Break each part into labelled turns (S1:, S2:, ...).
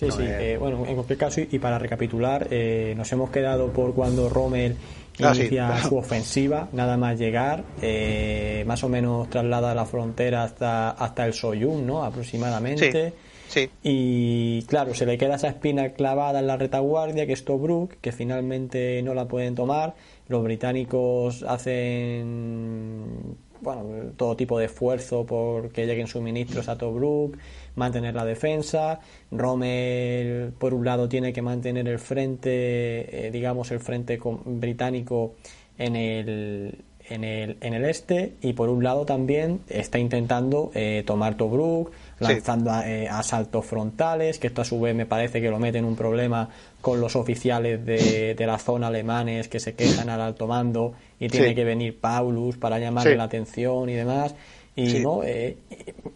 S1: Sí, sí. Eh, bueno, en cualquier caso, y para recapitular, eh, nos hemos quedado por cuando Rommel ah, inicia su ofensiva, nada más llegar, eh, más o menos traslada la frontera hasta, hasta el Soyun, ¿no? Aproximadamente.
S2: Sí.
S1: Y claro, se le queda esa espina clavada en la retaguardia, que es Tobruk, que finalmente no la pueden tomar. Los británicos hacen bueno, todo tipo de esfuerzo por que lleguen suministros a Tobruk, mantener la defensa. Rommel, por un lado, tiene que mantener el frente, eh, digamos, el frente británico en el, en el, en el este y por un lado también está intentando eh, tomar Tobruk, lanzando eh, asaltos frontales, que esto a su vez me parece que lo mete en un problema con los oficiales de, de la zona alemanes que se quejan al alto mando y tiene que venir Paulus para llamarle la atención y demás. Y no, eh,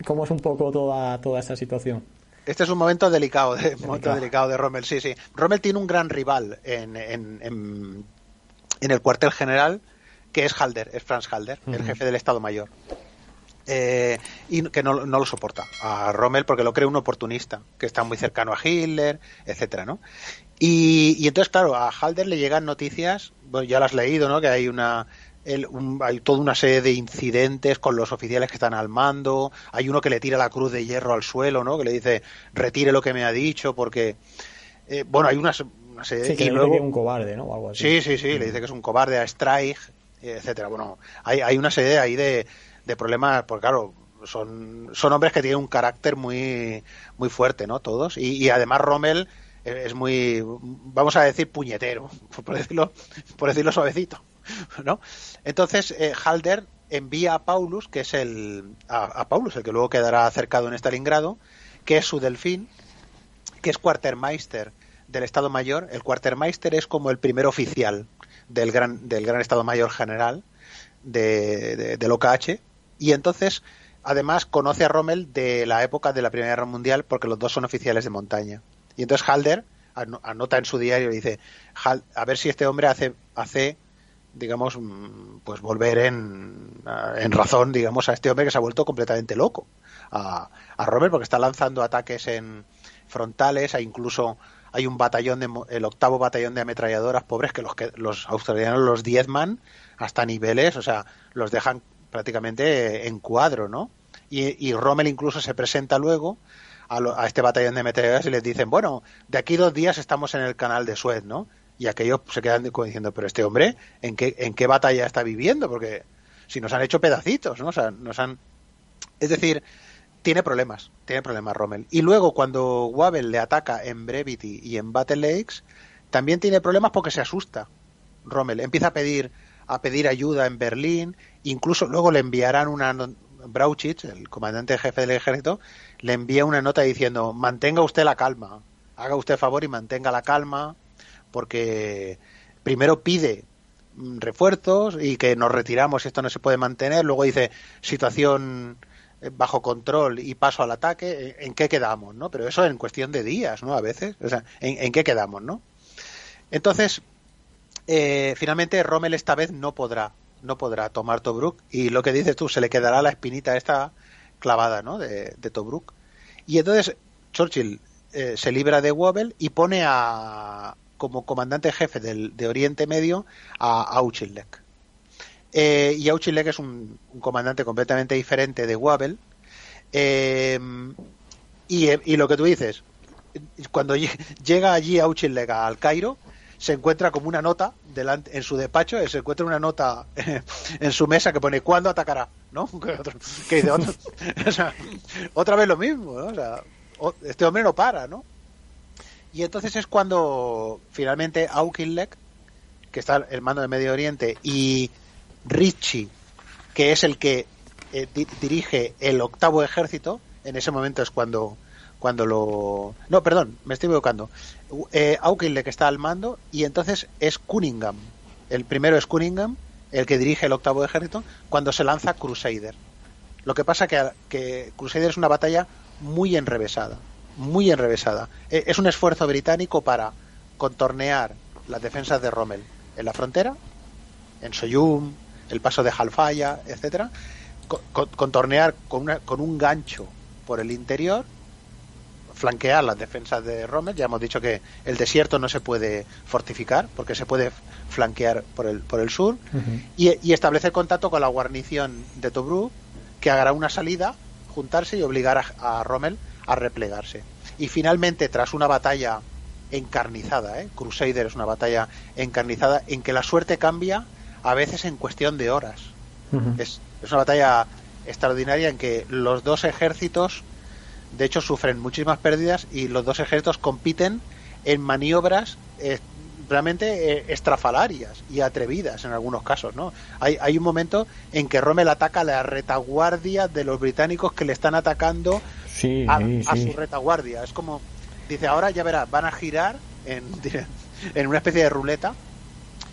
S1: ¿cómo es un poco toda, toda esa situación?
S2: Este es un momento delicado, de, momento delicado de Rommel, sí, sí. Rommel tiene un gran rival en, en, en, el cuartel general, que es Halder, es Franz Halder, el jefe del Estado Mayor. Eh, y que no, lo soporta a Rommel porque lo cree un oportunista, que está muy cercano a Hitler, etcétera, ¿no? Y, entonces, claro, a Halder le llegan noticias, bueno, ya las has leído, ¿no? Que hay una hay toda una serie de incidentes con los oficiales que están al mando, hay uno que le tira la cruz de hierro al suelo, ¿no? Que le dice, retire lo que me ha dicho, porque, eh, bueno, hay una, serie
S1: sí, que que es un cobarde, ¿no? algo así.
S2: Sí, sí, sí, le dice que es un cobarde a Strike, etcétera. Bueno, hay, hay una serie ahí de, de problemas, porque claro, son, son hombres que tienen un carácter muy, muy fuerte, ¿no? Todos. Y, y además Rommel es muy, vamos a decir, puñetero, por decirlo, por decirlo suavecito, ¿no? Entonces, eh, Halder envía a Paulus, que es el, a, Paulus, el que luego quedará acercado en Stalingrado, que es su delfín, que es Quartermeister del Estado Mayor. El Quartermeister es como el primer oficial del gran, del gran Estado Mayor General de, de, del OKH. Y entonces, además, conoce a Rommel de la época de la Primera Guerra Mundial porque los dos son oficiales de montaña. Y entonces Halder anota en su diario y dice, a ver si este hombre hace, hace digamos, mm, pues volver en, razón, digamos, a este hombre que se ha vuelto completamente loco, a, a Robert, porque está lanzando ataques en frontales, e incluso hay un batallón, de, el octavo batallón de ametralladoras pobres que los, que los australianos los diezman hasta niveles, o sea, los dejan prácticamente en cuadro, ¿no? Y, y Rommel incluso se presenta luego a, este batallón de meteoros y les dicen, bueno, de aquí dos días estamos en el canal de Suez, ¿no? Y aquellos se quedan diciendo, pero este hombre, ¿en qué, ¿en qué batalla está viviendo? Porque si nos han hecho pedacitos, ¿no? O sea, nos han... Es decir, tiene problemas, tiene problemas Rommel. Y luego cuando Wabel le ataca en Brevity y en Battle Lakes, también tiene problemas porque se asusta. Rommel empieza a pedir a pedir ayuda en Berlín, incluso luego le enviarán una, Brauchitz, el comandante jefe del ejército, le envía una nota diciendo mantenga usted la calma, haga usted favor y mantenga la calma, porque primero pide refuerzos y que nos retiramos, esto no se puede mantener, luego dice situación eh, bajo control y paso al ataque, ¿en qué quedamos? ¿no? Pero eso en cuestión de días, ¿no? A veces, o sea, ¿en, qué quedamos? ¿no? Entonces, eh, finalmente Rommel esta vez no podrá no podrá tomar Tobruk y lo que dices tú, se le quedará la espinita esta clavada ¿no? de, Tobruk. Y entonces Churchill eh, se libra de Wobble y pone a como comandante jefe del, de Oriente Medio a Auchilek. Eh, y Auchilek es un, comandante completamente diferente de Wobble. Eh, y, y, lo que tú dices, cuando llega allí Auchilek al Cairo, se encuentra como una nota delante en su despacho, se encuentra una nota en su mesa que pone ¿cuándo atacará? ¿no? Que dice, otra vez lo mismo, este hombre no para, ¿no? Y entonces es cuando finalmente Aukinlek, que está el mando de Medio Oriente, y Richie, que es el que eh, dirige el octavo ejército, en ese momento es cuando cuando lo... No, perdón, me estoy equivocando. Eh, está al mando y entonces es Cunningham. El primero es Cunningham, el que dirige el octavo ejército, cuando se lanza Crusader. Lo que pasa que, que Crusader es una batalla muy enrevesada, muy enrevesada. E, es un esfuerzo británico para contornear las defensas de Rommel en la frontera, en Soyum, el paso de Halfaya, etcétera, contornear con, una, con un gancho por el interior flanquear las defensas de Rommel. Ya hemos dicho que el desierto no se puede fortificar porque se puede flanquear por el, por el sur y, y, establecer contacto con la guarnición de Tobruk que hará una salida, juntarse y obligar a, a Rommel a replegarse. Y finalmente, tras una batalla encarnizada, ¿eh? Crusader es una batalla encarnizada en que la suerte cambia a veces en cuestión de horas. es, es, una batalla extraordinaria en que los dos ejércitos, de hecho, sufren muchísimas pérdidas y los dos ejércitos compiten en maniobras eh, realmente eh, estrafalarias y atrevidas en algunos casos, ¿no? Hay, hay un momento en que Rommel ataca la retaguardia de los británicos que le están atacando
S1: sí,
S2: a,
S1: sí,
S2: a
S1: sí.
S2: su retaguardia. Es como, dice, ahora ya verás, van a girar en, en una especie de ruleta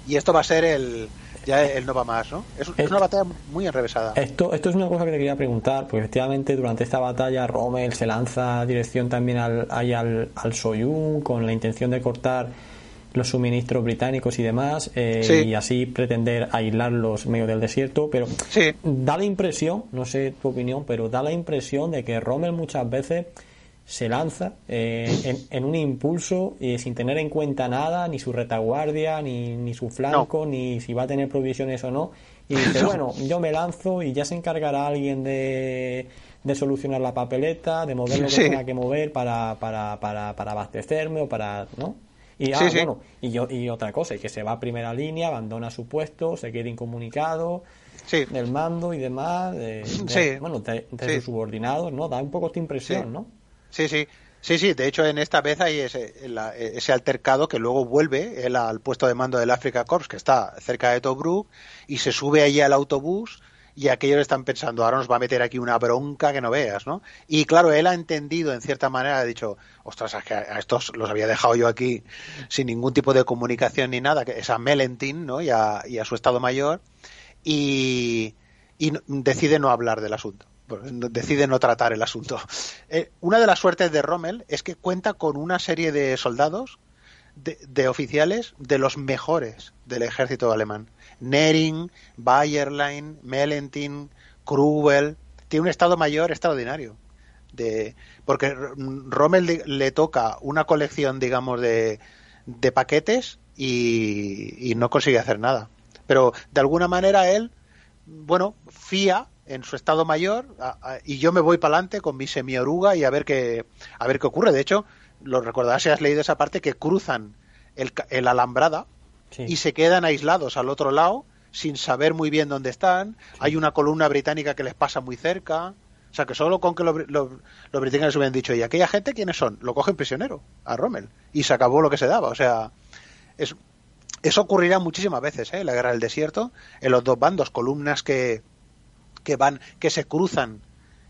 S2: y esto va a ser el, ya el no va más, ¿no? Es, es, una batalla muy enrevesada.
S1: Esto, esto es una cosa que te quería preguntar, porque efectivamente durante esta batalla Rommel se lanza dirección también al, ahí al, al Soyun con la intención de cortar los suministros británicos y demás eh,
S2: Sí.
S1: y así pretender aislarlos en medio del desierto pero
S2: Sí.
S1: da la impresión no sé tu opinión pero da la impresión de que Rommel muchas veces se lanza eh, en, en un impulso y sin tener en cuenta nada ni su retaguardia ni, ni su flanco ni si va a tener provisiones o no y dice
S2: No.
S1: bueno yo me lanzo y ya se encargará alguien de de solucionar la papeleta, de mover lo que
S2: Sí.
S1: tenga que mover para, para, para, para abastecerme o para, ¿no? Y, ah,
S2: Sí, sí.
S1: bueno, y, yo, y otra cosa, y que se va a primera línea, abandona su puesto, se queda incomunicado
S2: Sí.
S1: del mando y demás, de, bueno, de, sus subordinados, ¿no? Da un poco esta impresión,
S2: Sí.
S1: ¿no?
S2: Sí, sí. Sí, sí, de hecho en esta vez hay ese, la- ese altercado que luego vuelve él al puesto de mando del Africa Corps, que está cerca de Tobruk, y se sube allí al autobús y aquellos están pensando, ahora nos va a meter aquí una bronca que no veas, ¿no? Y claro, él ha entendido en cierta manera, ha dicho, ostras, que a estos los había dejado yo aquí sin ningún tipo de comunicación ni nada, que es a Melentin, ¿no? Y a, y a su Estado Mayor, y, decide no hablar del asunto. Decide no tratar el asunto. Eh, una de las suertes de Rommel es que cuenta con una serie de soldados, de, de oficiales, de los mejores del ejército alemán. Nering, Bayerlein, Melentin, Krubel. Tiene un estado mayor extraordinario. De, porque Rommel le, toca una colección, digamos, de, de paquetes y, no consigue hacer nada. Pero de alguna manera él, bueno, fía en su estado mayor y yo me voy para adelante con mi semioruga y a ver qué a ver qué ocurre. De hecho, lo recordarás si has leído esa parte que cruzan el alambrada
S1: Sí.
S2: y se quedan aislados al otro lado sin saber muy bien dónde están. Hay una columna británica que les pasa muy cerca. O sea, que solo con que los, los- los británicos hubieran dicho, ¿y aquella gente quiénes son? Lo cogen prisionero, a Rommel. Y se acabó lo que se daba. O sea, es, eso ocurrirá muchísimas veces, ¿eh? En la guerra del desierto, en los dos bandos, columnas que, que van, que se cruzan.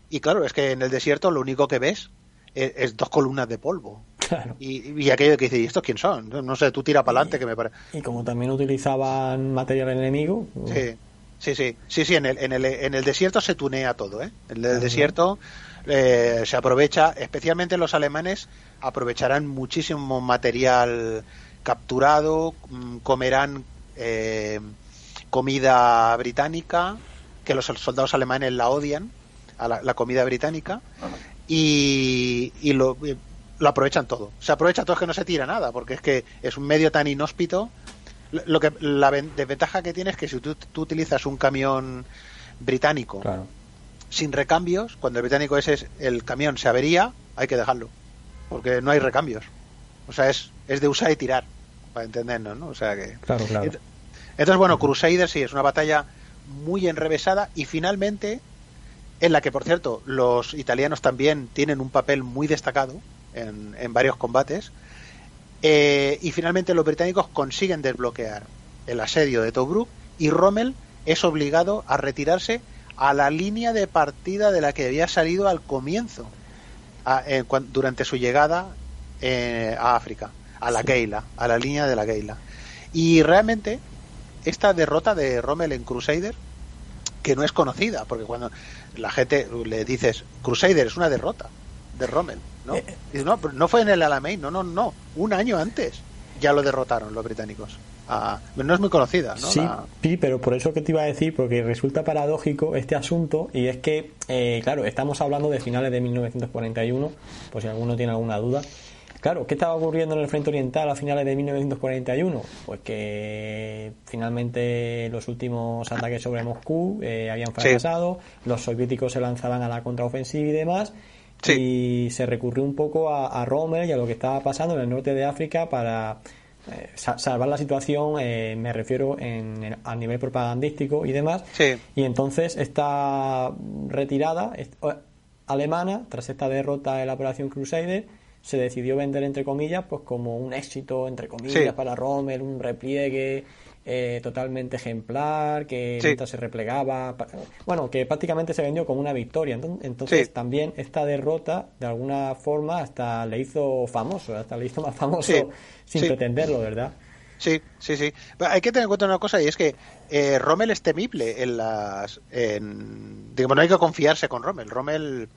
S2: Y claro, es que en el desierto lo único que ves es, es dos columnas de polvo.
S1: Claro.
S2: Y, y aquello que dice, ¿y estos quién son? No, sé, tú tira para adelante que me parece.
S1: Y como también utilizaban material enemigo,
S2: Sí, sí, sí, sí, sí, en el, en el, en el desierto se tunea todo, ¿eh? En el desierto eh, se aprovecha, especialmente los alemanes aprovecharán muchísimo material capturado, mm, comerán eh, comida británica, que los soldados alemanes la odian, a la, la comida británica, y, y lo, y lo aprovechan todo. Se aprovecha todo, es que no se tira nada, porque es que es un medio tan inhóspito lo- que la ven- desventaja que tiene es que si tú, tú utilizas un camión británico
S1: claro.
S2: sin recambios, cuando el británico ese es el camión se avería, hay que dejarlo, porque no hay recambios. O sea, es, es de usar y tirar, para entendernos, ¿no? O sea que
S1: Claro, claro.
S2: Ent- entonces, bueno, Crusader sí es una batalla muy enrevesada y finalmente en la que, por cierto, los italianos también tienen un papel muy destacado en, en varios combates. Eh, y finalmente los británicos consiguen desbloquear el asedio de Tobruk y Rommel es obligado a retirarse a la línea de partida de la que había salido al comienzo, a- cuan- durante su llegada eh, a África, a la
S1: Sí.
S2: Geila, a la línea de la Geila. Y realmente esta derrota de Rommel en Crusader, que no es conocida, porque cuando la gente le dices Crusader es una derrota de Rommel, ¿no?
S1: Eh,
S2: Dice, no, pero no fue en el Alamein, no, no, no, un año antes ya lo derrotaron los británicos. no es muy conocida, ¿no?
S1: Sí, pero por eso que te iba a decir, porque resulta paradójico este asunto, y es que, eh, claro, estamos hablando de finales de 1941, por si alguno tiene alguna duda. Claro, ¿qué estaba ocurriendo en el frente oriental a finales de 1941? Pues que finalmente los últimos ataques sobre Moscú eh, habían fracasado, los soviéticos se lanzaban a la contraofensiva y demás, y se recurrió un poco a, a Rommel y a lo que estaba pasando en el norte de África para eh, salvar la situación, eh, me refiero en, a nivel propagandístico y demás. Y entonces esta retirada alemana, tras esta derrota en la operación Crusader, se decidió vender entre comillas pues como un éxito entre comillas para Rommel, un repliegue eh, totalmente ejemplar, que se replegaba, bueno, que prácticamente se vendió como una victoria. Entonces, también esta derrota, de alguna forma, hasta le hizo famoso, hasta le hizo más famoso sin pretenderlo, ¿verdad?
S2: Sí, sí, sí. hay que tener en cuenta una cosa y es que eh, Rommel es temible en las... En, digamos, no hay que confiarse con Rommel. Rommel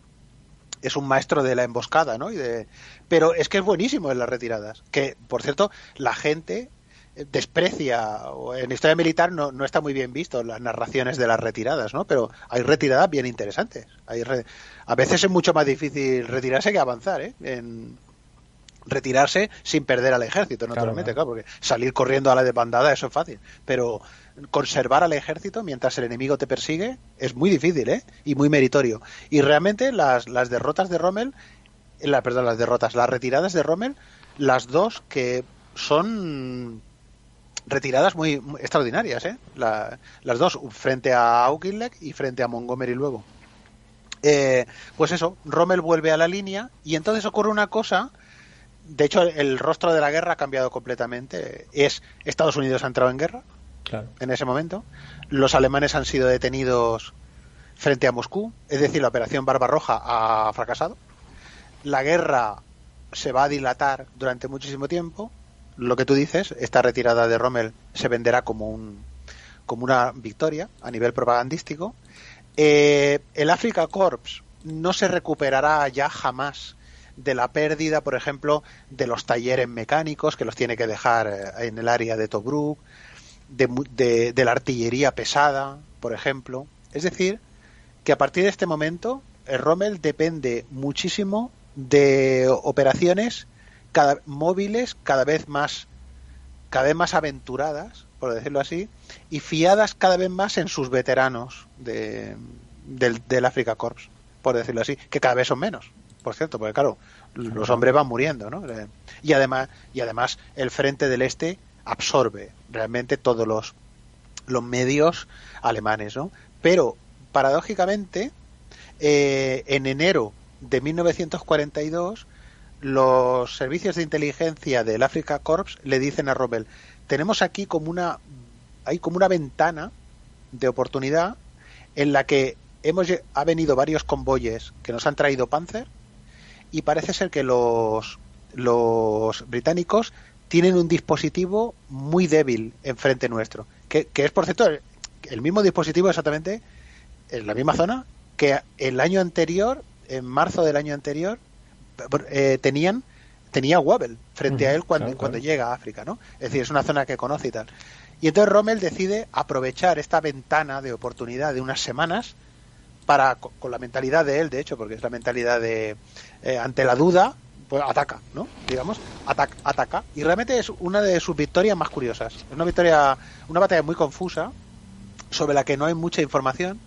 S2: es un maestro de la emboscada, ¿no? Y de, pero es que es buenísimo en las retiradas. Que, por cierto, la gente desprecia, o en historia militar no, no está muy bien visto las narraciones de las retiradas, ¿no? Pero hay retiradas bien interesantes. Hay A veces es mucho más difícil retirarse que avanzar, ¿eh? En retirarse sin perder al ejército, naturalmente, claro, porque salir corriendo a la desbandada eso es fácil, pero conservar al ejército mientras el enemigo te persigue es muy difícil, ¿eh? Y muy meritorio. Y realmente las, las derrotas de Rommel, la, perdón, las derrotas, las retiradas de Rommel, las dos que son retiradas muy, extraordinarias, ¿eh? las dos, frente a Auchinleck y frente a Montgomery luego. Eh, pues eso, Rommel vuelve a la línea y entonces ocurre una cosa. De hecho, el rostro de la guerra ha cambiado completamente. Es Estados Unidos ha entrado en guerra en ese momento. Los alemanes han sido detenidos frente a Moscú, es decir, la operación Barbarroja ha fracasado. La guerra se va a dilatar durante muchísimo tiempo lo que tú dices, esta retirada de Rommel se venderá como un como una victoria a nivel propagandístico. Eh, el Africa Corps no se recuperará ya jamás de la pérdida, por ejemplo, de los talleres mecánicos que los tiene que dejar eh, en el área de Tobruk, de, de la artillería pesada, por ejemplo. Es decir, que a partir de este momento, el Rommel depende muchísimo de operaciones móviles cada vez más cada vez más aventuradas, por decirlo así, y fiadas cada vez más en sus veteranos de, del, Africa Corps, por decirlo así, que cada vez son menos, por cierto, porque claro, los hombres van muriendo, ¿no? Y además, y además el frente del este absorbe realmente todos los, los medios alemanes, ¿no? Pero, paradójicamente, eh, en enero de 1942 los servicios de inteligencia del Africa Corps le dicen a Rommel, tenemos aquí como una hay como una ventana de oportunidad en la que hemos ha venido varios convoyes que nos han traído Panzer y parece ser que los los británicos tienen un dispositivo muy débil enfrente nuestro, que, que es por cierto el mismo dispositivo exactamente en la misma zona que el año anterior, en marzo del año anterior, eh, tenían tenía Wabel frente a él cuando, cuando llega a África, ¿no? Es decir, es una zona que conoce y tal. Y entonces Rommel decide aprovechar esta ventana de oportunidad de unas semanas para, con la mentalidad de él, de hecho, porque es la mentalidad de, eh, ante la duda, pues ataca, ¿no? Digamos, ataca, ataca. Y realmente es una de sus victorias más curiosas. Es una victoria, una batalla muy confusa, sobre la que no hay mucha información.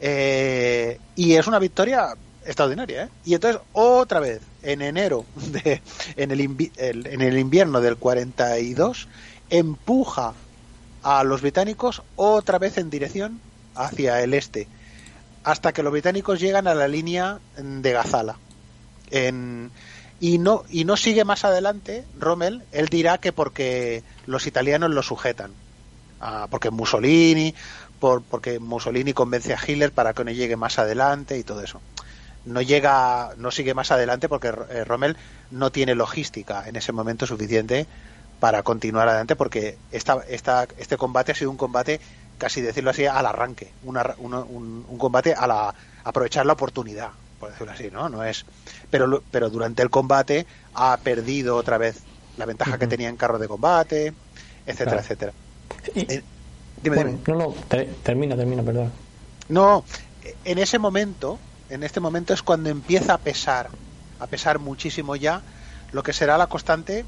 S2: Eh, y es una victoria extraordinaria, ¿eh? Y entonces, otra vez, en enero, de, en, el en el invierno del 42, empuja a los británicos otra vez en dirección hacia el este, hasta que los británicos llegan a la línea de Gazala. En, y no y no sigue más adelante Rommel él dirá que porque los italianos lo sujetan ah, porque Mussolini por, porque Mussolini convence a Hitler para que no llegue más adelante y todo eso no llega, no sigue más adelante porque eh, Rommel no tiene logística en ese momento suficiente para continuar adelante porque esta, esta, este combate ha sido un combate, casi decirlo así, al arranque, una, un, un, combate a la aprovechar la oportunidad, por decirlo así, ¿no? No es, pero, pero durante el combate ha perdido otra vez la ventaja que tenía en carro de combate, etcétera, etcétera.
S1: Eh, dime, No, no, termina, termina, perdón.
S2: No, en ese momento, en este momento es cuando empieza a pesar, a pesar muchísimo ya lo que será la constante,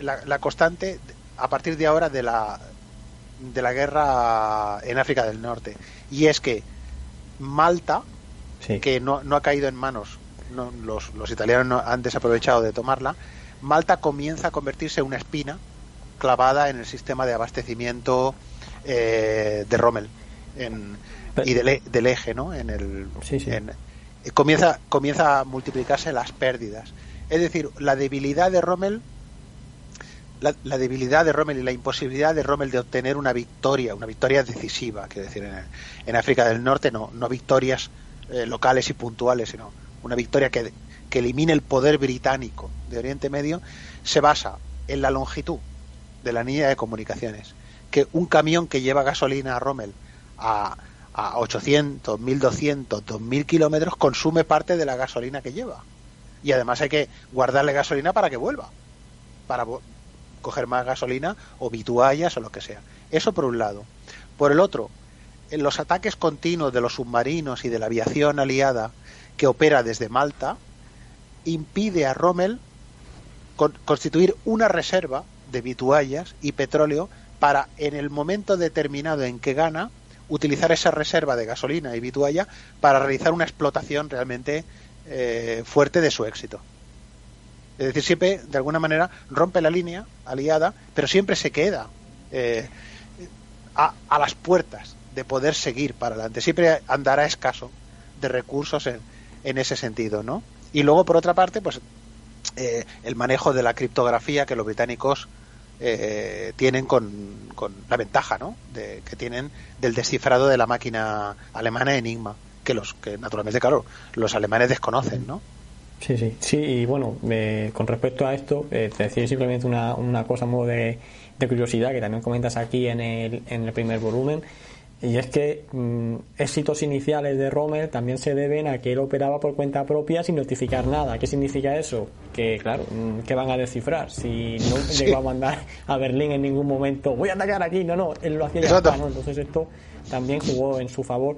S2: la, constante a partir de ahora de la de la guerra en África del Norte. Y es que Malta, que no, no, ha caído en manos, los, los, italianos no han desaprovechado de tomarla, Malta comienza a convertirse en una espina clavada en el sistema de abastecimiento eh, de Rommel y del, e, del, eje, ¿no? En el, comienza, comienza a multiplicarse las pérdidas. Es decir, la debilidad de Rommel la, debilidad de Rommel y la imposibilidad de Rommel de obtener una victoria, una victoria decisiva, quiero decir, en, África del Norte no, no victorias eh, locales y puntuales, sino una victoria que, que elimine el poder británico de Oriente Medio, se basa en la longitud de la línea de comunicaciones. Que un camión que lleva gasolina a Rommel a, a 800, 1200, 2000 kilómetros consume parte de la gasolina que lleva. Y además hay que guardarle gasolina para que vuelva. Para, coger más gasolina o vituallas o lo que sea. Eso por un lado. Por el otro, en los ataques continuos de los submarinos y de la aviación aliada que opera desde Malta, impide a Rommel constituir una reserva de vituallas y petróleo para, en el momento determinado en que gana, utilizar esa reserva de gasolina y vitualla para realizar una explotación realmente eh, fuerte de su éxito. Es decir, siempre, de alguna manera, rompe la línea aliada, pero siempre se queda eh, a, las puertas de poder seguir para adelante. Siempre andará escaso de recursos en, en ese sentido, ¿no? Y luego, por otra parte, pues eh, el manejo de la criptografía que los británicos eh, tienen con, con, la ventaja, ¿no? De, que tienen del descifrado de la máquina alemana Enigma, que los que naturalmente, claro, los alemanes desconocen, ¿no?
S1: Sí, sí, sí, y bueno, con respecto a esto, eh, te decía simplemente una, una cosa modo de, curiosidad que también comentas aquí en el, en el primer volumen, y es que mm, éxitos iniciales de Rommel también se deben a que él operaba por cuenta propia sin notificar nada. ¿Qué significa eso? Que, claro, mm, ¿qué van a descifrar? Si no llegó a mandar a Berlín en ningún momento, voy a atacar aquí, no, no, él lo hacía ya, ¿no? Entonces esto también jugó en su favor